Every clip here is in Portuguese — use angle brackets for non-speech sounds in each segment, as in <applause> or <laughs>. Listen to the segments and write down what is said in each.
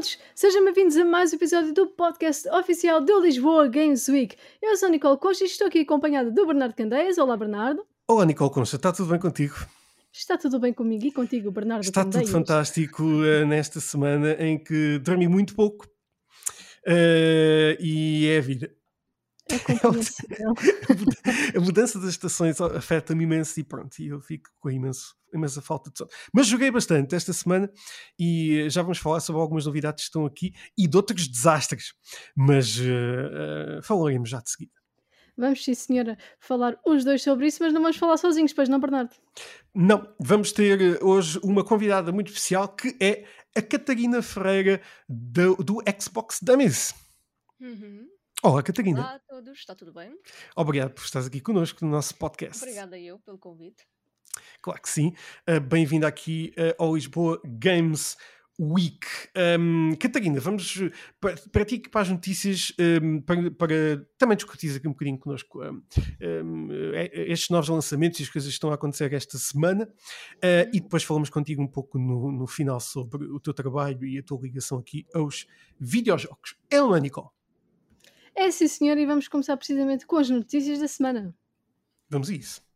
todos, sejam bem-vindos a mais um episódio do podcast oficial do Lisboa Games Week. Eu sou a Nicole Costa e estou aqui acompanhada do Bernardo Candeias. Olá, Bernardo. Olá, Nicole Concha, está tudo bem contigo? Está tudo bem comigo e contigo, Bernardo Está Candeias? tudo fantástico uh, nesta semana em que dormi muito pouco uh, e é a vida. É <laughs> compreensível. a mudança das estações afeta-me imenso e pronto, e eu fico com imenso, imensa falta de sono. Mas joguei bastante esta semana e já vamos falar sobre algumas novidades que estão aqui e de outros desastres, mas uh, falaremos já de seguida. Vamos, sim, senhora, falar os dois sobre isso, mas não vamos falar sozinhos, pois não, Bernardo? Não, vamos ter hoje uma convidada muito especial que é a Catarina Ferreira do, do Xbox Dummies. Uhum. Olá, Catarina. Olá a todos, está tudo bem? Obrigado por estares aqui connosco no nosso podcast. Obrigada eu pelo convite. Claro que sim. Uh, Bem-vinda aqui uh, ao Lisboa Games Week. Um, Catarina, vamos para, para ti para as notícias, um, para, para, também discutir aqui um bocadinho connosco um, estes novos lançamentos e as coisas que estão a acontecer esta semana uh, e depois falamos contigo um pouco no, no final sobre o teu trabalho e a tua ligação aqui aos videojogos. É uma Nicole? É sim, senhor, e vamos começar precisamente com as notícias da semana. Vamos a isso.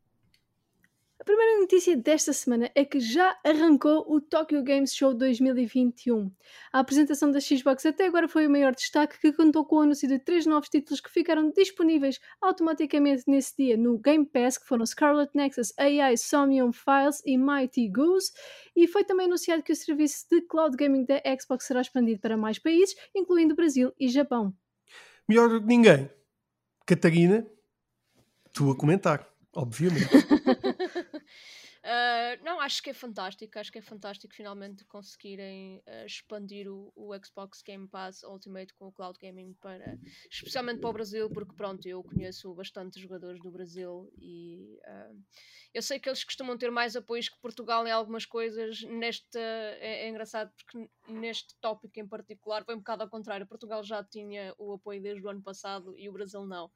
A primeira notícia desta semana é que já arrancou o Tokyo Games Show 2021. A apresentação da Xbox até agora foi o maior destaque, que contou com o anúncio de três novos títulos que ficaram disponíveis automaticamente nesse dia no Game Pass, que foram Scarlet Nexus, AI, Somnium Files e Mighty Goose. E foi também anunciado que o serviço de cloud gaming da Xbox será expandido para mais países, incluindo Brasil e Japão. Melhor do que ninguém. Catarina, tu a comentar, obviamente. <laughs> Uh, não, acho que é fantástico. Acho que é fantástico finalmente conseguirem uh, expandir o, o, Xbox Game Pass Ultimate com o Cloud Gaming para, especialmente para o Brasil, porque pronto, eu conheço bastante jogadores do Brasil e uh, eu sei que eles costumam ter mais apoios que Portugal em algumas coisas. Neste é, é engraçado porque neste tópico em particular foi um bocado ao contrário. Portugal já tinha o apoio desde o ano passado e o Brasil não.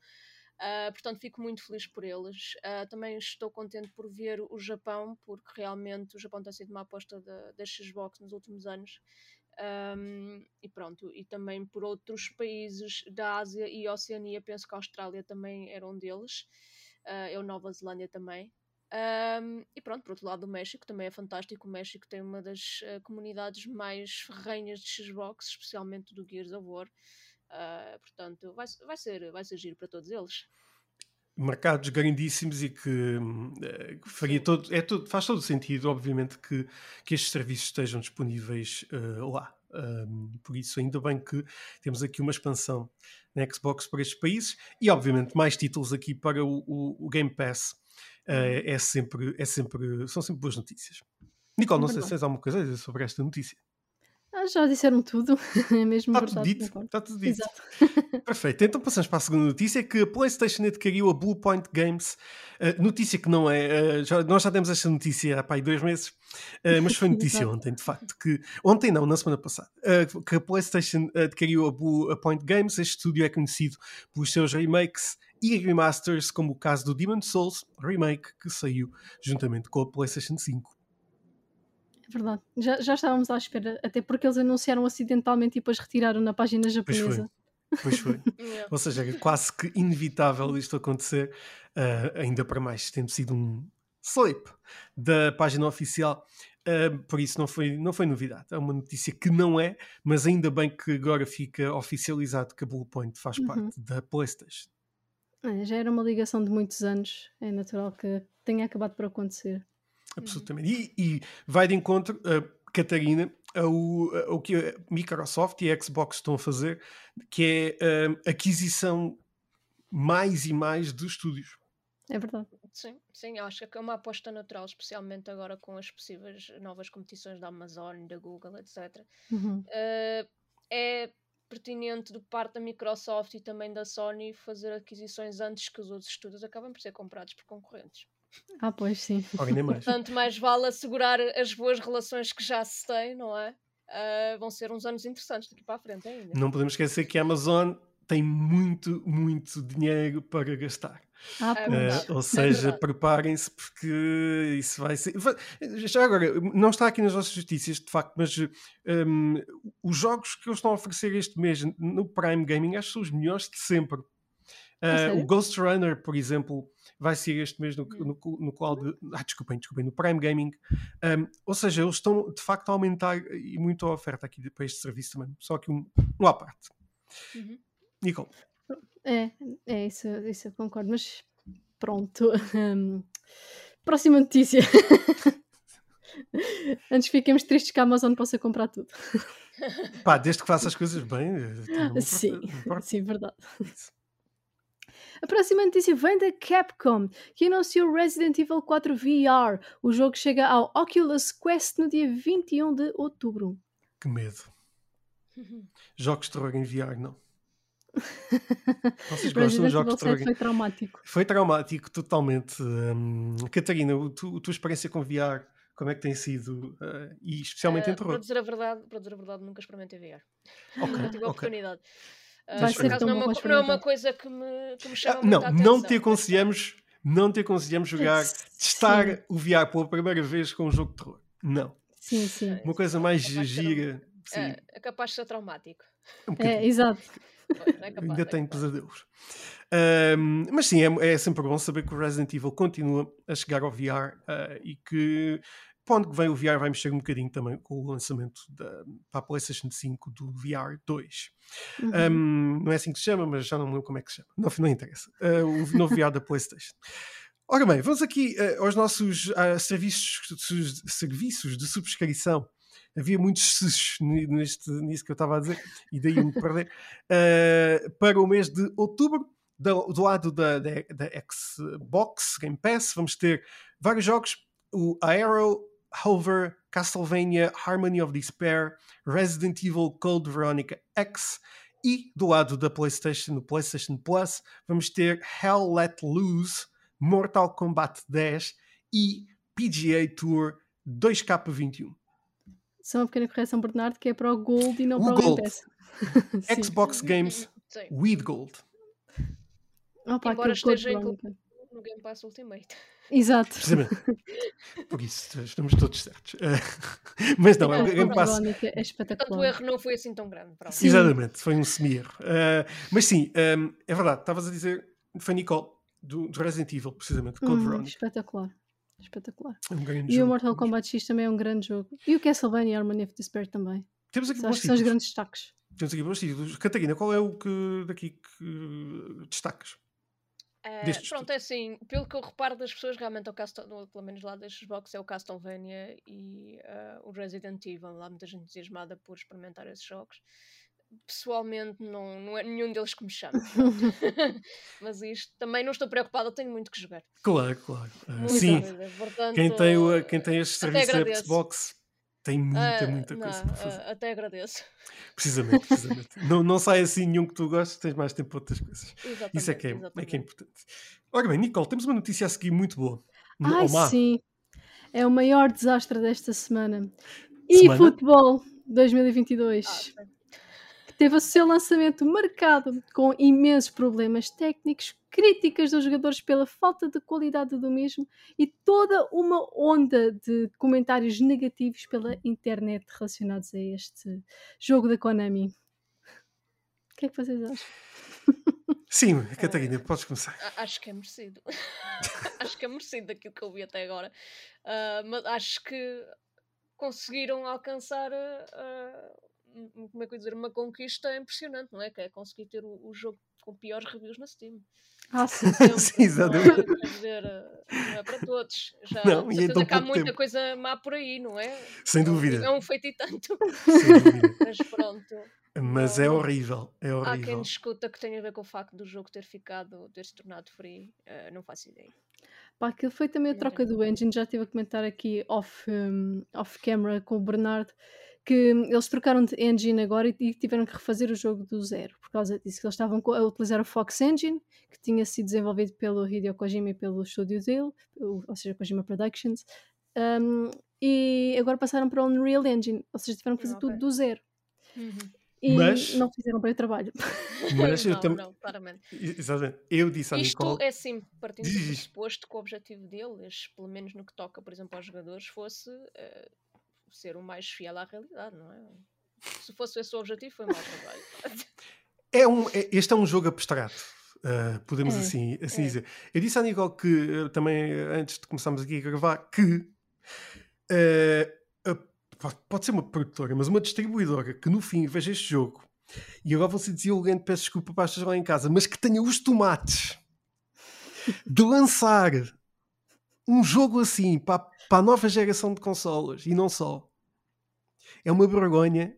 Uh, portanto, fico muito feliz por eles. Uh, também estou contente por ver o Japão, porque realmente o Japão tem sido uma aposta da, da Xbox nos últimos anos. Um, e pronto, e também por outros países da Ásia e Oceania, penso que a Austrália também era um deles, uh, eu Nova Zelândia também. Um, e pronto, por outro lado, o México também é fantástico. O México tem uma das comunidades mais ferrenhas de Xbox, especialmente do Gears of War. Uh, portanto, vai, vai, ser, vai ser giro para todos eles. Mercados grandíssimos e que, uh, faria todo, é todo, faz todo sentido, obviamente, que, que estes serviços estejam disponíveis uh, lá. Um, por isso, ainda bem que temos aqui uma expansão na Xbox para estes países e, obviamente, mais títulos aqui para o, o, o Game Pass. Uh, é sempre, é sempre, são sempre boas notícias. Nicole, não sei se tens alguma coisa a dizer sobre esta notícia. Ah, já disseram tudo, <laughs> é mesmo está verdade. Tudo dito, está tudo dito. Exato. <laughs> Perfeito. Então passamos para a segunda notícia, que a PlayStation adquiriu a Bluepoint Games. Uh, notícia que não é... Uh, já, nós já temos esta notícia há pá, dois meses, uh, mas foi <laughs> notícia ontem, de facto. que Ontem não, na semana passada. que a PlayStation adquiriu a Bluepoint Games. Este estúdio é conhecido pelos seus remakes e remasters, como o caso do Demon Souls Remake, que saiu juntamente com a PlayStation 5. Verdade. Já, já estávamos à espera, até porque eles anunciaram acidentalmente e depois retiraram na página japonesa. Pois foi. <laughs> yeah. Ou seja, é quase que inevitável isto acontecer, uh, ainda para mais tendo sido um slip da página oficial. Uh, por isso não foi, não foi novidade. É uma notícia que não é, mas ainda bem que agora fica oficializado que a Bluepoint faz uhum. parte da PlayStation. É, já era uma ligação de muitos anos, é natural que tenha acabado por acontecer. Absolutamente. E, e vai de encontro, uh, Catarina, ao, ao que a Microsoft e a Xbox estão a fazer, que é uh, aquisição mais e mais de estúdios. É verdade. Sim, sim, acho que é uma aposta natural, especialmente agora com as possíveis novas competições da Amazon, da Google, etc. Uhum. Uh, é pertinente do parte da Microsoft e também da Sony fazer aquisições antes que os outros estúdios acabem por ser comprados por concorrentes. Ah, pois sim. Alguém mais. Portanto, mais vale assegurar as boas relações que já se tem, não é? Uh, vão ser uns anos interessantes daqui para a frente ainda. Não podemos esquecer que a Amazon tem muito, muito dinheiro para gastar. Ah, É. Uh, ou é seja, verdade. preparem-se porque isso vai ser. Já agora, não está aqui nas nossas notícias, de facto, mas um, os jogos que eles estão a oferecer este mês no Prime Gaming acho que são os melhores de sempre. Uh, o Ghost Runner, por exemplo, vai ser este mês no, Hum. no, no cloud. Ah, desculpem, desculpem, no Prime Gaming. Um, ou seja, eles estão de facto a aumentar e muito a oferta aqui para este serviço também. Só que um, um à parte. Uhum. Nicole. É, é isso, isso eu concordo, mas pronto. hum, próxima notícia. <laughs> Antes que fiquemos tristes que a Amazon possa comprar tudo. Pá, desde que faça as coisas bem. eh, Sim, sim, verdade. A próxima notícia vem da Capcom, que anunciou Resident Evil 4 VR. O jogo chega ao Oculus Quest no dia 21 de outubro. Que medo. <laughs> Jogos de terror em VR, não. Vocês <laughs> gostam de jogos de terror? 7 em- foi traumático. Foi traumático, totalmente. Hum, Catarina, o tu- a tua experiência com VR, como é que tem sido? Uh, e especialmente Ah, em terror. para, dizer a verdade, para dizer a verdade, nunca experimentei VR. Ok, Nunca tive a ok. oportunidade. Ah, Vai ser não, é uma, não é uma coisa que me, que me Ah, chama não, muita não atenção. te aconselhamos, não te aconselhamos jogar, testar o VR pela primeira vez com um jogo de terror. Não. Sim, sim. Uma coisa mais de ser um- gira. Sim, É, é capaz de ser traumático. um. É, exato. É capaz, Ainda é tenho pesadelos. Ahm, mas sim, é, é sempre bom saber que o Resident Evil continua a chegar ao VR ah, e que para onde que vem o VR vai mexer um bocadinho também com o lançamento da, para a PlayStation 5 do VR 2. Uhum. Ahm, não é assim que se chama, mas já não me lembro como é que se chama. Não, não interessa. Ah, o novo VR da PlayStation. Ora bem, vamos aqui ah, aos nossos ah, serviços, serviços de subscrição. Havia muitos sus neste, nisso que eu estava a dizer, e daí me perder. Uh, para o mês de outubro, do, do lado da, da, da Xbox Game Pass, vamos ter vários jogos: o Aero, Hover, Castlevania, Harmony of Despair, Resident Evil Code Veronica X. E do lado da PlayStation, no PlayStation Plus, vamos ter Hell Let Loose, Mortal Kombat 10 e PGA Tour 2K21. Só uma pequena correção, Bernardo, que é para o Gold e não O para o Game Gold. Pass. <laughs> Sim. Xbox Games Sim, with Gold. Opa, Embora esteja Veronica. no Game Pass Ultimate. Exato. Precisamente. Por isso, estamos todos certos. Eh, mas não, é o Code Game Pass. Veronica é Portanto, o espetacular. erro não foi assim tão grande. Exatamente, foi um semi-erro. Eh, mas sim, ehm, é verdade, estavas a dizer, foi Nicole, do, do Resident Evil, precisamente, Code Hum, Veronica. espetacular. Espetacular. É um grande E o jogo. Mortal Kombat X também é um grande jogo. E o Castlevania Harmony of Despair também. Temos aqui Acho bons que são os grandes destaques. Temos aqui bons títulos. Catarina, qual é o que daqui que destacas? Eh, Destes pronto, é assim, pelo que eu reparo das pessoas, realmente, é o Castle, pelo menos lá da Xbox, é o Castlevania e eh, o Resident Evil. Lá muita gente entusiasmada por experimentar esses jogos. Pessoalmente, não, não é nenhum deles que me chama. <laughs> <laughs> Mas isto também não estou preocupada, tenho muito que jogar. Claro, claro. Muito sim, portanto, quem tem, o, quem tem este serviço da. Xbox tem muita, ah, muita não, coisa para ah, fazer. até agradeço. Precisamente, precisamente. <laughs> não, não sai assim nenhum que tu gostes, tens mais tempo para outras coisas. Exatamente, Isso é que é, é, que é importante. Ora bem, Nicole, temos uma notícia a seguir muito boa. Ai, má. sim. É o maior desastre desta semana. Semana? E futebol 2022. Ah, sim. Teve o seu lançamento marcado com imensos problemas técnicos, críticas dos jogadores pela falta de qualidade do mesmo e toda uma onda de comentários negativos pela internet relacionados a este jogo da Konami. O que é que vocês acham? Sim, <laughs> Catarina, podes começar. Acho que é merecido. <laughs> acho que é merecido daquilo que eu vi até agora. Ah, mas acho que conseguiram alcançar um- como é que eu dizer, uma conquista impressionante, não é? Que é conseguir ter o, o jogo com piores reviews na Steam. Ah, sim. Sempre, <laughs> Sim, exatamente. não é? Dizer, ah, não é para todos. Já, Não, e em certeza tão que há muita tempo. coisa má por aí, não é? Sem dúvida. É um feito e tanto. Sem dúvida. <laughs> Mas pronto. Mas é horrível. É Há quem horrível. discuta que tem a ver com o facto do jogo ter ficado, ter se tornado free. Ah, não faço ideia. Pá, aquilo foi também a troca do engine. Já estive a comentar aqui off, um, off camera com o Bernardo que eles trocaram de engine agora e, tiveram que refazer o jogo do zero por causa disso. que Eles estavam a utilizar o Fox Engine, que tinha sido desenvolvido pelo Hideo Kojima e pelo estúdio dele, ou seja, Kojima Productions, um, e agora passaram para o Unreal Engine, ou seja, tiveram que fazer Ok. tudo do zero. Uhum. e Mas- não fizeram bem o trabalho. Mas eu não, também. não, claramente. Exatamente. Eu disse à Isto Nicole. é sim, partindo do pressuposto que o objetivo deles, pelo menos no que toca, por exemplo, aos jogadores, fosse eh, ser o mais fiel à realidade, não é? Se fosse esse o objetivo, foi mau trabalho. É um, é- este é um jogo abstrato. uh, podemos É, assim, assim é. dizer. Eu disse à Nicole que uh, também, uh, antes de começarmos aqui a gravar, que uh, a- pode- ser uma produtora, mas uma distribuidora que no fim veja este jogo e agora você dizia alguém peço desculpa para estas lá em casa, mas que tenha os tomates de lançar um jogo assim para, a- para a nova geração de consolas e não só. É uma vergonha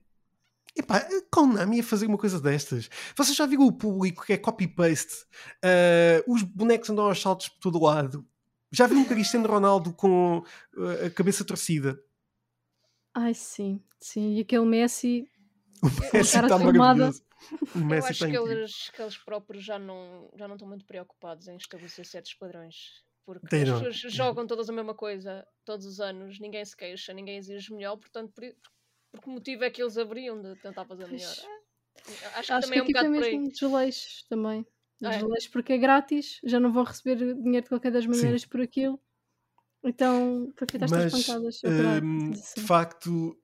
Epá, a Konami a fazer uma coisa destas. Vocês já viram o público que é copy-paste? Ah, os bonecos andam aos saltos por todo lado. Já viram o Cristiano Ronaldo com ah, a cabeça torcida? Ai, sim, sim. E aquele Messi. O Messi está maravilhoso. O Eu Messi acho está que eles, que eles próprios já não, já não estão muito preocupados em estabelecer certos padrões. Porque as pessoas jogam todas a mesma coisa todos os anos, ninguém se queixa, ninguém exige melhor, portanto, por, por que motivo é que eles haveriam de tentar fazer melhor? É, Acho que Acho que também é um aqui foi bocado por aí. mesmo desleixos também. Ah, é? Porque é grátis, já não vão receber dinheiro de qualquer das maneiras por aquilo. Então, para ficar estas pancadas. hum, de facto,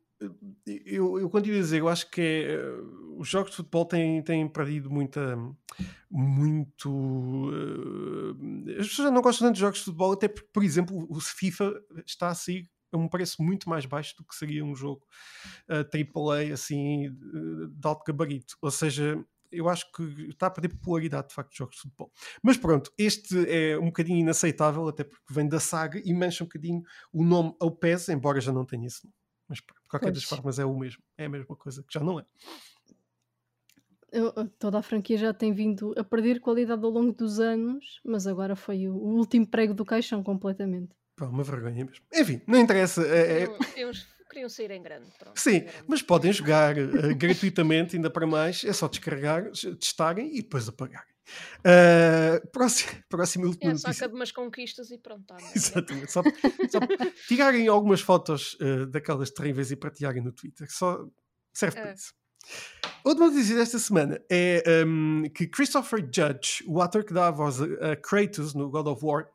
eu, eu continuo a dizer, eu acho que é, eh, os jogos de futebol têm, têm perdido muita, muito. eh, as pessoas já não gostam tanto de jogos de futebol, até porque, por exemplo, o FIFA está a sair a um preço muito mais baixo do que seria um jogo eh, AAA assim de alto gabarito. Ou seja, eu acho que está a perder popularidade de facto de jogos de futebol. Mas pronto, este é um bocadinho inaceitável, até porque vem da saga e mancha um bocadinho o nome ao PES, embora já não tenha esse nome. Mas de qualquer das Pois. formas é o mesmo. É a mesma coisa, que já não é. Eu- toda a franquia já tem vindo a perder qualidade ao longo dos anos, mas agora foi o, o último prego do caixão completamente. Pá, uma vergonha mesmo. Enfim, não interessa. é- é- Queriam, queriam, queriam sair em grande. Pronto, Sim, Era- mas podem jogar eh, gratuitamente, ainda para mais. É só descarregar, testarem e depois apagarem. Uh, <laughs> próximo, <laughs> próxima e última É, saca de umas conquistas e pronto. Tá, não é? <laughs> Exatamente. Só, só tirarem algumas fotos eh, daquelas terríveis e partilharem no Twitter. Só serve para É. isso. Outra notícia desta semana é um, que Christopher Judge, o ator que dá a voz a Kratos no God of War,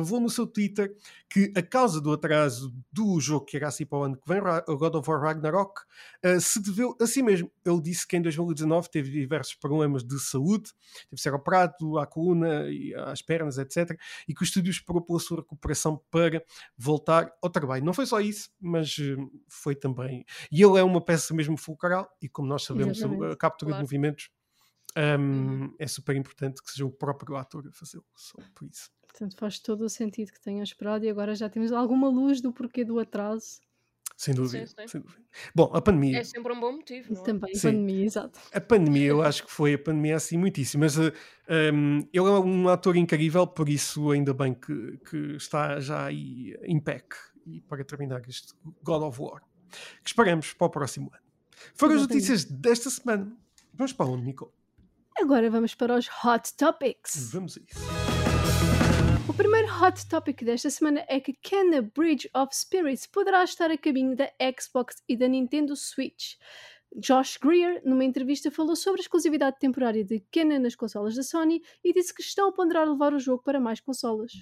revelou no seu Twitter que a causa do atraso do jogo que era assim para o ano que vem, God of War Ragnarok, eh, se deveu a si mesmo. Ele disse que em 2019 teve diversos problemas de saúde, teve de ser operado à coluna e às pernas, etc. E que o estúdio esperou pela sua recuperação para voltar ao trabalho. Não foi só isso, mas eh, foi também. E ele é uma peça mesmo fulcral, e como nós sabemos, o- a Exatamente. captura Claro. de movimentos. um, Uhum. É super importante que seja o próprio ator a fazê-lo, só por isso. Portanto, faz todo o sentido que tenham esperado e agora já temos alguma luz do porquê do atraso. Sem dúvida, sim. sem dúvida. Bom, a pandemia. É sempre um bom motivo, não é? Também, Sim. pandemia, exato. A pandemia, eu acho que foi a pandemia assim muitíssimo, mas uh, um, ele é um ator incrível, por isso ainda bem que, que está já aí em pack e para terminar este God of War, que esperamos para o próximo ano. Foram as notícias desta semana. Vamos para onde, Nico? Agora vamos para os Hot Topics. Vamos a isso. O primeiro hot topic desta semana é que Kena Bridge of Spirits poderá estar a caminho da Xbox e da Nintendo Switch. Josh Greer, numa entrevista, falou sobre a exclusividade temporária de Kena nas consolas da Sony e disse que estão a ponderar levar o jogo para mais consolas.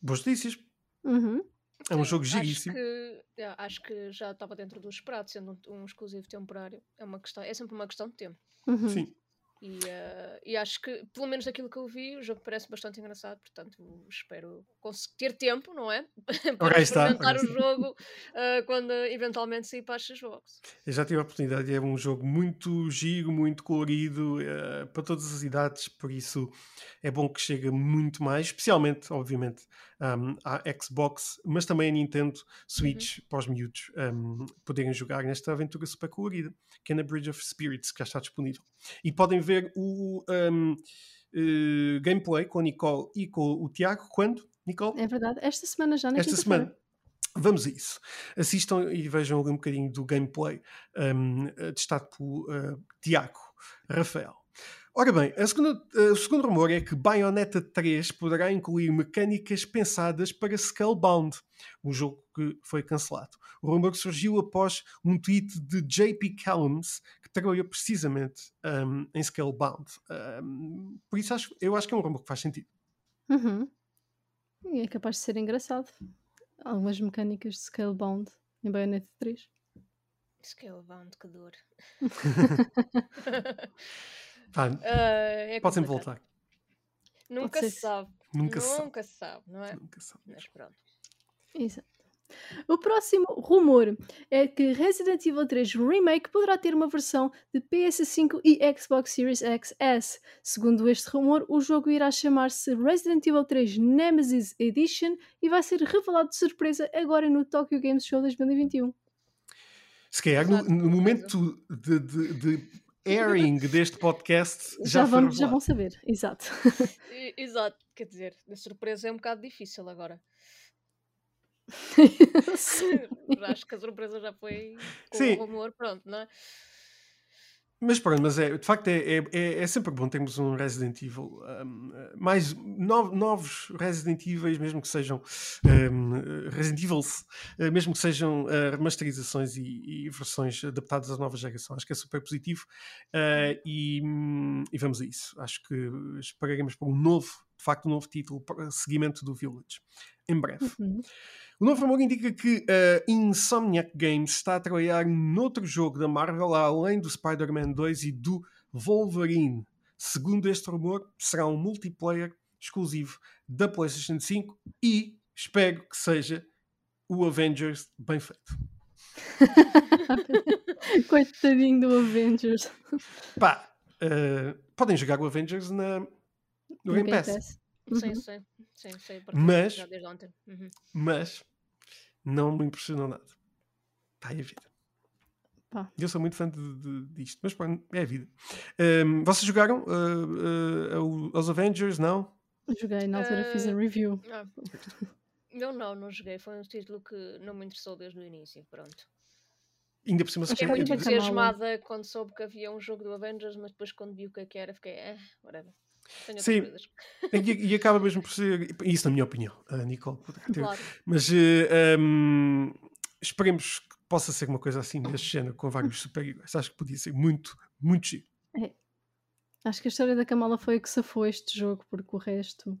Boas notícias. Uhum. É um Sim, jogo acho giríssimo. que, é, acho que já estava dentro do esperado, sendo um, um exclusivo temporário. É, uma questão, é sempre uma questão de tempo. Uhum. Sim. E, eh, e acho que, pelo menos daquilo que eu vi, o jogo parece bastante engraçado, portanto espero ter tempo, não é? <laughs> Para está, experimentar ora o jogo eh, quando eventualmente sair para a Xbox. Eu já tive a oportunidade, é um jogo muito giro, muito colorido, eh, para todas as idades, por isso é bom que chegue muito mais, especialmente, obviamente, um, à Xbox, mas também a Nintendo Switch, para os miúdos um, poderem jogar nesta aventura super colorida, que é na Bridge of Spirits, que já está disponível. E podem ver o um, eh, gameplay com a Nicole e com o Tiago, quando, Nicole? É verdade. Esta semana já na esta semana. Vamos a isso. Assistam e vejam um bocadinho do gameplay um, eh, testado pelo uh, Tiago Rafael. Ora bem, a segunda, o segundo rumor é que Bayonetta 3 poderá incluir mecânicas pensadas para Skullbound, um jogo que foi cancelado. O rumor surgiu após um tweet de JP Callums, que trabalhou precisamente um, em Skullbound. Um, por isso acho, eu acho que é um rumor que faz sentido. Uhum. E é capaz de ser engraçado. Algumas mecânicas de Scalebound em Bayonetta 3. Scalebound, que dor. <laughs> <laughs> <laughs> Pá, Ah, é pode sempre voltar. Nunca se sabe. Nunca se sabe. Nunca se sabe, não é? Nunca se sabe. Mas pronto. Exato. O próximo rumor é que Resident Evil 3 Remake poderá ter uma versão de PS5 e Xbox Series XS. Segundo este rumor, o jogo irá chamar-se Resident Evil 3 Nemesis Edition e vai ser revelado de surpresa agora no Tokyo Games Show 2021. Se calhar, no, no momento de, de, de airing deste podcast, Já, já, vamos, já vão saber, exato. <laughs> Exato, quer dizer, a surpresa é um bocado difícil agora. <laughs> <laughs> Acho que a surpresa já foi com Sim. o rumor, pronto, não é? Mas pronto, mas é, de facto é, é, é- é sempre bom termos um Resident Evil, um, mais no- novos Resident Evil, mesmo que sejam um, Resident Evils, eh, mesmo que sejam uh, remasterizações e, e versões adaptadas à nova geração. Acho que é super positivo uh, e, hum, e vamos a isso. Acho que esperaremos por um novo, de facto, um novo título para seguimento do Village em breve. Uhum. O novo rumor indica que a Insomniac Games está a trabalhar noutro jogo da Marvel além do Spider-Man 2 e do Wolverine. Segundo este rumor, será um multiplayer exclusivo da PlayStation 5 e espero que seja o Avengers bem feito. <laughs> Coitadinho do Avengers. Pá, eh, podem jogar o Avengers na, No Game Pass, Pass. Sim, Uhum. sim, sim, Mas- Já desde ontem. Uhum. mas não me impressionou nada. Está aí a vida. Pá. Eu sou muito fã de, de- disto, mas pronto, é a vida. Ehm, vocês jogaram eh, eh, o- os Avengers? Não? Joguei na altura, fiz a Eh, review. Ah, Eu não, não joguei. Foi um título que não me interessou desde o início. Pronto. Ainda por cima se Fiquei é muito entusiasmada quando soube que havia um jogo do Avengers, mas depois quando vi o que é que era, fiquei, eh, whatever. Tenho Sim. coisas. E, e acaba mesmo por ser. Isso, na minha opinião, a Nicole. Claro. Mas eh, ehm, esperemos que possa ser uma coisa assim deste género, com vários <laughs> super-heróis. Acho que podia ser muito, muito giro. Acho que a história da Kamala foi a que safou este jogo, porque o resto.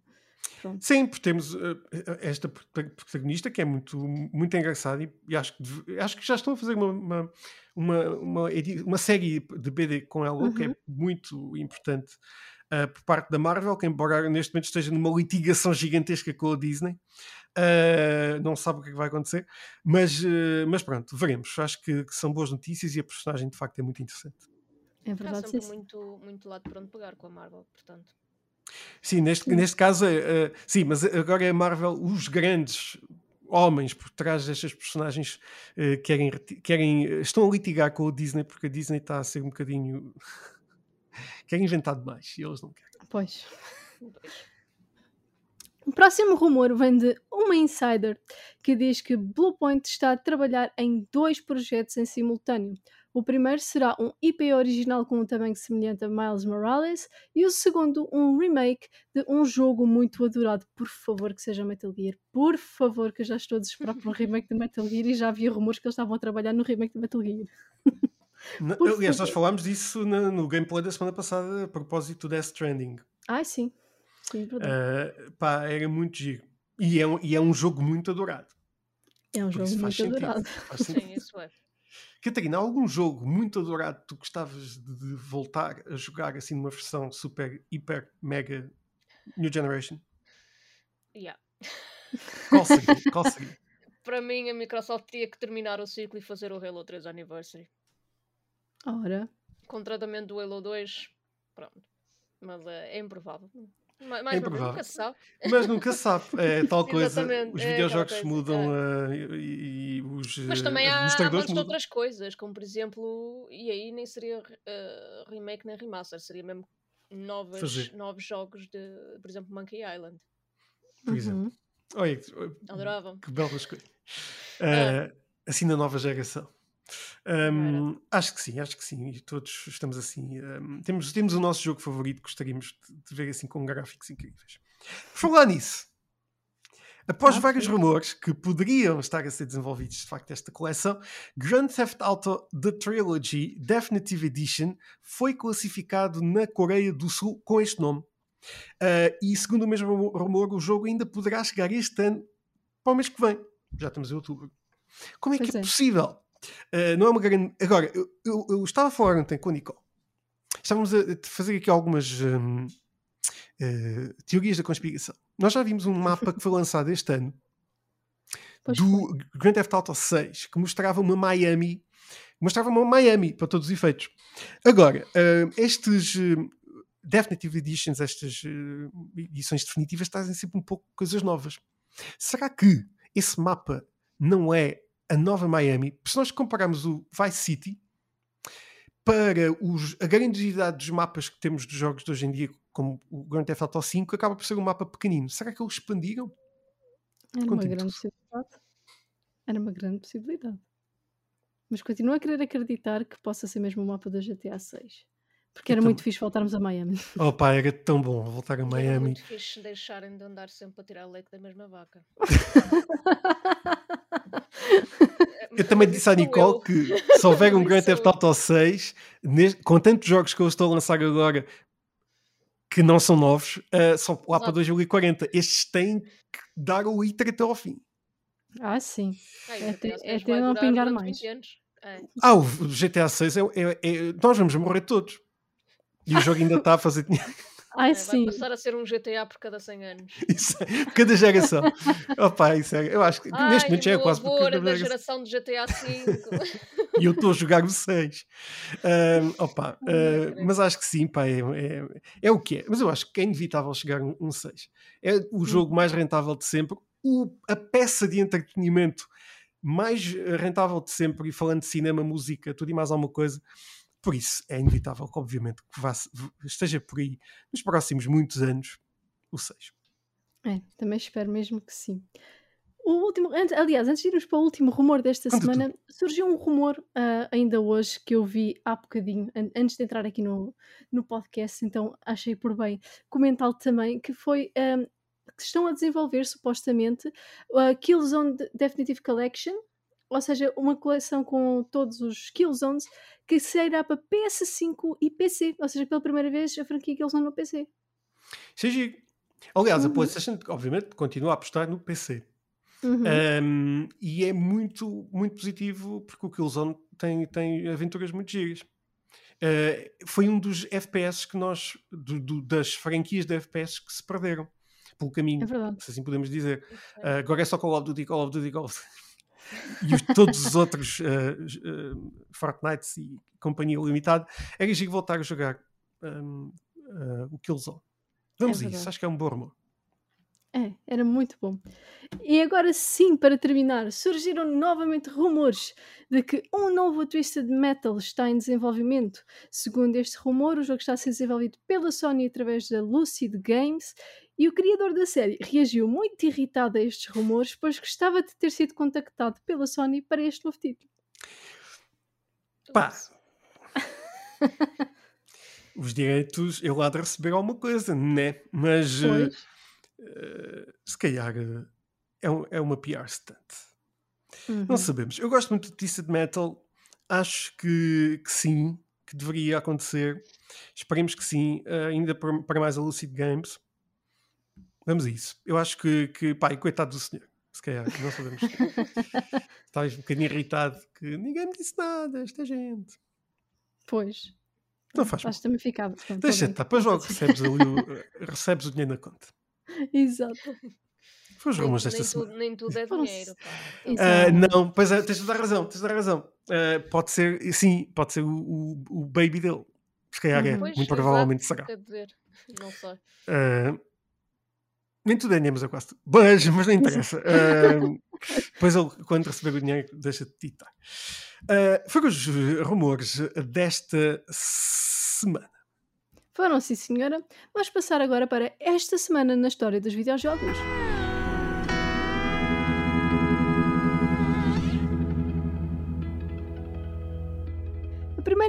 Pronto. Sim, porque temos eh, esta prota- protagonista que é muito, muito engraçada e, e acho, que acho que já estão a fazer uma, uma, uma, uma, uma série de BD com ela, o que é Uhum. muito importante eh, por parte da Marvel, que embora neste momento esteja numa litigação gigantesca com a Disney, eh, não sabe o que é que vai acontecer, mas, eh, mas pronto, veremos. Acho que, que são boas notícias e a personagem de facto é muito interessante. É Há verdade, sempre sim. muito, muito lado para onde pegar com a Marvel, portanto. Sim, neste, neste caso, é, é, sim, mas agora é a Marvel, os grandes homens por trás destas personagens eh, querem, querem, estão a litigar com a Disney porque a Disney está a ser um bocadinho. Quer inventar demais e eles não querem. Pois. Pois. O próximo rumor vem de uma insider que diz que Bluepoint está a trabalhar em dois projetos em simultâneo. O primeiro será um IP original com um tamanho semelhante a Miles Morales e o segundo um remake de um jogo muito adorado. Por favor, que seja Metal Gear. Por favor, que eu já estou a desesperar por um remake de Metal Gear e já havia rumores que eles estavam a trabalhar no remake de Metal Gear. <laughs> Por aliás, nós falámos disso na- no gameplay da semana passada a propósito do Death Stranding. Ai, sim. Sim, verdade. Eh, pá, era muito giro. E é, um, e é um jogo muito adorado. é um Por jogo muito sentido. adorado. Faz sentido. Sim, isso é. Catarina, há algum jogo muito adorado que tu gostavas de, de voltar a jogar assim numa versão super, hiper, mega New Generation? Yeah. Qual seria? Qual seria? <laughs> Para mim, a Microsoft tinha que terminar o ciclo e fazer o Halo 3 Anniversary. Ora, Com o tratamento do Halo 2, pronto. Mas eh, é improvável. Ma- Mais vez, improvável. nunca se sabe. Mas nunca se sabe. É <laughs> tal coisa. Os é videojogos aquela mudam coisa, eh, e, e os Mas eh, também há, há mudam. outras coisas, como por exemplo, e aí nem seria eh, remake nem remaster, seria mesmo novas, Fazer. novos jogos de, por exemplo, Monkey Island. Por exemplo. uhum. Olha, que- Adorava. que belas coisas. <laughs> Eh, assim na nova geração. Um, acho que sim, acho que sim. E todos estamos assim. Um, temos, temos o nosso jogo favorito, gostaríamos de, de ver assim com gráficos incríveis. Por falar nisso, após Ah, vários sim. rumores que poderiam estar a ser desenvolvidos de facto esta coleção, Grand Theft Auto The Trilogy Definitive Edition foi classificado na Coreia do Sul com este nome. Uh, e segundo o mesmo rumo- rumor, o jogo ainda poderá chegar este ano para o mês que vem. Já estamos em outubro. Como é que Pois é, é. possível? Uh, não é uma grande. Agora, eu, eu- eu estava a falar ontem com a Nicole. Estávamos a fazer aqui algumas hum, uh, teorias da conspiração. Nós já vimos um mapa que foi lançado este ano <laughs> Pois do Grand Theft Auto 6 que mostrava uma Miami mostrava uma Miami para todos os efeitos agora eh, estes eh, Definitive Editions estas eh, edições definitivas trazem sempre um pouco coisas novas será que esse mapa não é a nova Miami se nós compararmos o Vice City para os, a grandiosidade dos mapas que temos dos jogos de hoje em dia como o Grand Theft Auto 5 acaba por ser um mapa pequenino será que eles expandiram? Era uma grande possibilidade. Era uma grande possibilidade. Mas continuo a querer acreditar que possa ser mesmo o mapa da GTA 6. Porque era muito também. fixe voltarmos a Miami. <laughs> Oh pá, era tão bom voltar a E Era Miami. muito fixe deixarem de andar sempre a tirar leite da mesma vaca. <laughs> Eu também disse à Nicole eu. que se houver um Grand Theft. Auto 6, nes- com tantos jogos que eu estou a lançar agora que não são novos, eh, só lá para Exato. 2040, estes têm que dar o ITER até ao fim. ah, sim. É o ter- GTA é 6 ter vai não pingar mais. 20 anos. É. Ah, o GTA 6 é, é- é- nós vamos morrer todos. E o jogo ainda está a fazer dinheiro. <laughs> Ai, É, vai sim. passar a ser um GTA por cada 100 anos. Isso é- cada geração. Opa, isso é, eu acho que Ai, neste momento já é quase por cada era da geração. geração de GTA V. <laughs> e eu estou a jogar o 6. Ahm, opa, credo. mas acho que sim, pá, é, é, é o que é. Mas eu acho que é inevitável chegar um, um 6. É o jogo mais rentável de sempre, o- a peça de entretenimento mais eh, rentável de sempre, e falando de cinema, música, tudo e mais alguma coisa. Por isso, é inevitável que, obviamente, que vá- esteja por aí nos próximos muitos anos o 6. É, também espero mesmo que sim. O último, antes- aliás, antes de irmos para o último rumor desta Conta semana, surgiu um rumor ah, ainda hoje que eu vi há bocadinho, an- antes de entrar aqui no, no podcast, então achei por bem comentá-lo também, que foi ahm, que estão a desenvolver supostamente a Killzone De- Definitive Collection, ou seja, uma coleção com todos os Killzones que sairá para PS5 e PC, ou seja, pela primeira vez a franquia Killzone no PC. Giro. Aliás, a Uhum. PlayStation, obviamente, continua a apostar no PC. Uhum. Um, e é muito, muito positivo porque o Killzone tem, tem aventuras muito giras. Uh, foi um dos FPS que nós, do- do- das franquias de FPS que se perderam pelo caminho, É se assim podemos dizer. Uh, agora é só Call of Duty, Call of Duty, Call of Duty. E os- todos os outros uh, j- uh, Fortnites e companhia limitada, era giro voltar a jogar um, uh, o Killzone. Vamos a isso, acho que é um bom rumor. É, era muito bom. E agora sim, para terminar, surgiram novamente rumores de que um novo Twisted Metal está em desenvolvimento. Segundo este rumor, o jogo está a ser desenvolvido pela Sony através da Lucid Games e o criador da série reagiu muito irritado a estes rumores, pois gostava de ter sido contactado pela Sony para este novo título. Pá. <laughs> Os direitos eu lá de receber alguma coisa, né? Mas eh, Pois, eh, se calhar eh, é, um- é uma PR stunt. uhum, Não sabemos. Eu gosto muito de Twisted Metal. Acho que, que sim, que deveria acontecer. Esperemos que sim, eh, ainda para, para mais a Lucid Games. Vamos a isso. Eu acho que, que pá, coitado do senhor. Se calhar, não sabemos. <laughs> Estava um bocadinho irritado que ninguém me disse nada, esta gente. pois. Não faz mal. Estás também ficado. Pronto, Deixa tô estar, bem. depois logo recebes, ali o, recebes o dinheiro na conta. <laughs> Exato. Foi os rumores desta nem, semana. tudo, nem tudo é <laughs> dinheiro. Ah, não, pois é, tens de dar razão, tens de dar razão. Ah, pode ser, sim, pode ser o, o, o baby dele. Se calhar é. Pois, muito provavelmente será. Quer dizer, não sei. Ah, nem tudo é dinheiro, mas eu quase tudo. Mas, mas não interessa. Depois ele, quando receber o dinheiro, deixa de titar. Ah, foram os rumores desta semana. Foram, sim, senhora. Vamos passar agora para esta semana na história dos videojogos.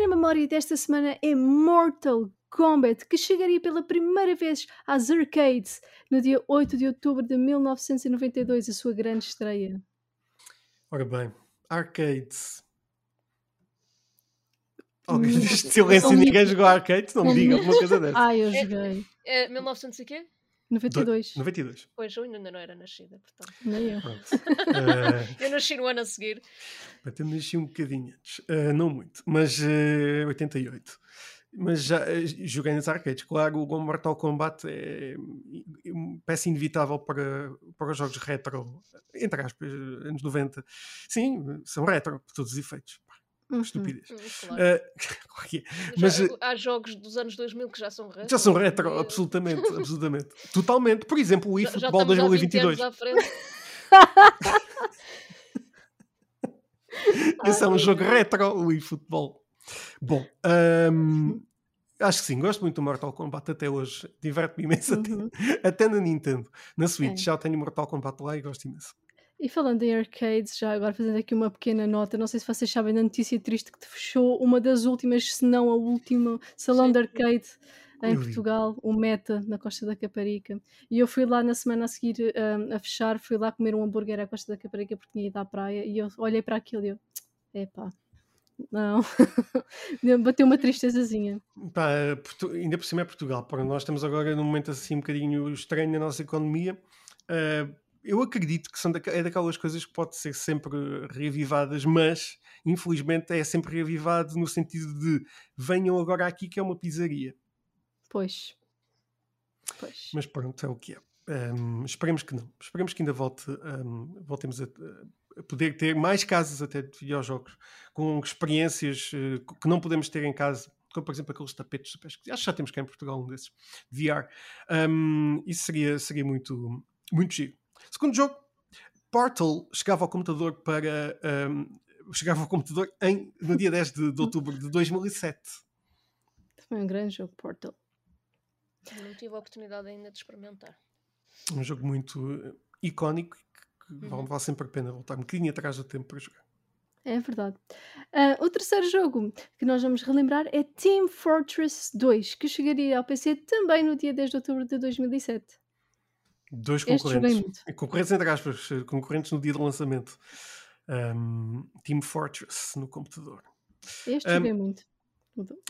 memória desta semana é Mortal Kombat, que chegaria pela primeira vez às arcades no dia 8 de outubro de 1992, a sua grande estreia. Ora bem, arcades. Alguém oh, deste silêncio, ninguém jogou arcades? Não me diga alguma coisa dessa. Ah, eu joguei. É, é 1900 e quê? 92. 92. Pois, eu ainda não era nascida, portanto. Nem eu. Uh, <laughs> eu nasci no ano a seguir. Eu nasci um bocadinho antes. Uh, não muito, mas uh, 88. Mas já uh, joguei nas arcades. Claro, o Mortal Kombat é uma peça inevitável para, para os jogos retro, entre aspas, anos 90. Sim, são retro, por todos os efeitos. Uhum. Estupidez. Hum, claro. <laughs> Uh, mas, já, há jogos dos anos 2000 que já são retro. Já são retro, é... absolutamente, absolutamente. Totalmente. Por exemplo, o eFootball 2022. <laughs> Esse é um jogo retro, o eFootball. Bom, um, acho que sim, gosto muito do Mortal Kombat até hoje. Diverte-me imenso uhum. até, até, na Nintendo. Na Switch é. já tenho Mortal Kombat lá e gosto imenso. E falando em arcades, já agora fazendo aqui uma pequena nota, não sei se vocês sabem da notícia triste que fechou uma das últimas, se não a última, salão Sim. de arcade em Portugal, o Meta, na Costa da Caparica. E eu fui lá na semana a seguir um, a fechar, fui lá comer um hambúrguer à Costa da Caparica porque tinha ido à praia e eu olhei para aquilo e eu, epá, não, <laughs> bateu uma tristezazinha. Pá, ainda por cima é Portugal, para nós estamos agora num momento assim um bocadinho estranho na nossa economia. Uh, eu acredito que são da, é daquelas coisas que pode ser sempre reavivadas, mas infelizmente é sempre reavivado no sentido de venham agora aqui que é uma pizzaria. Pois. pois. Mas pronto, é o que é. Um, esperemos que não. Esperemos que ainda volte, um, voltemos a, a, poder ter mais casas até de videojogos com experiências uh, que não podemos ter em casa como por exemplo aqueles tapetes super Acho que já temos cá em Portugal um desses, VR. Um, isso seria, seria muito, muito giro. Segundo jogo, Portal chegava ao computador para. Um, chegava ao computador em, no dia 10 de, de outubro de 2007. Foi um grande jogo, Portal. Não tive a oportunidade ainda de experimentar. Um jogo muito eh, icónico que uhum. vale, vale sempre a pena voltar um bocadinho atrás do tempo para jogar. É verdade. Uh, o terceiro jogo que nós vamos relembrar é Team Fortress 2, que chegaria ao PC também no dia 10 de outubro de 2007. Dois concorrentes. Concorrentes entre aspas, concorrentes no dia de lançamento. Um, Team Fortress no computador. Este um, joguei muito.